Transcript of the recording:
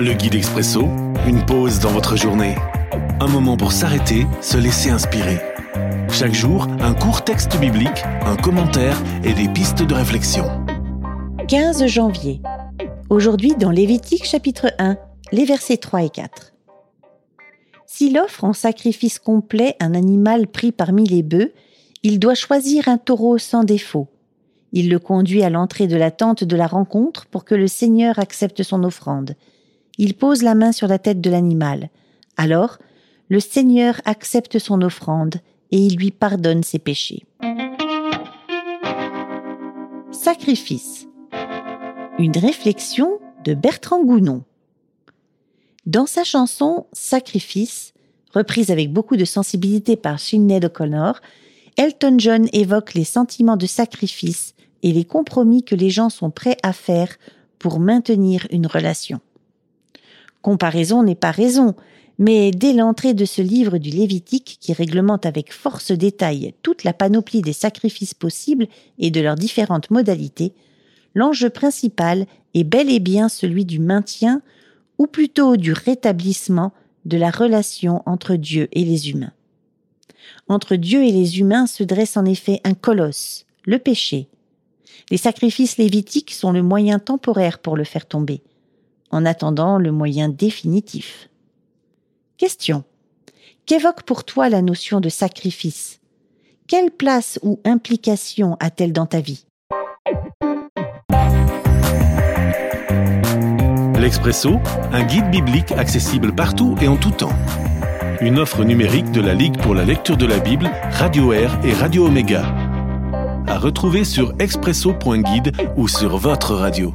Le guide expresso, une pause dans votre journée. Un moment pour s'arrêter, se laisser inspirer. Chaque jour, un court texte biblique, un commentaire et des pistes de réflexion. 15 janvier. Aujourd'hui dans Lévitique chapitre 1, les versets 3 et 4. S'il offre en sacrifice complet un animal pris parmi les bœufs, il doit choisir un taureau sans défaut. Il le conduit à l'entrée de la tente de la rencontre pour que le Seigneur accepte son offrande. Il pose la main sur la tête de l'animal. Alors, le Seigneur accepte son offrande et il lui pardonne ses péchés. Sacrifice. Une réflexion de Bertrand Gounon. Dans sa chanson Sacrifice, reprise avec beaucoup de sensibilité par Sinead O'Connor, Elton John évoque les sentiments de sacrifice et les compromis que les gens sont prêts à faire pour maintenir une relation. Comparaison n'est pas raison, mais dès l'entrée de ce livre du Lévitique qui réglemente avec force détail toute la panoplie des sacrifices possibles et de leurs différentes modalités, l'enjeu principal est bel et bien celui du maintien, ou plutôt du rétablissement de la relation entre Dieu et les humains. Entre Dieu et les humains se dresse en effet un colosse, le péché. Les sacrifices lévitiques sont le moyen temporaire pour le faire tomber, en attendant le moyen définitif. Question. Qu'évoque pour toi la notion de sacrifice? Quelle place ou implication a-t-elle dans ta vie? L'Expresso, un guide biblique accessible partout et en tout temps. Une offre numérique de la Ligue pour la lecture de la Bible, Radio Air et Radio Omega. À retrouver sur expresso.guide ou sur votre radio.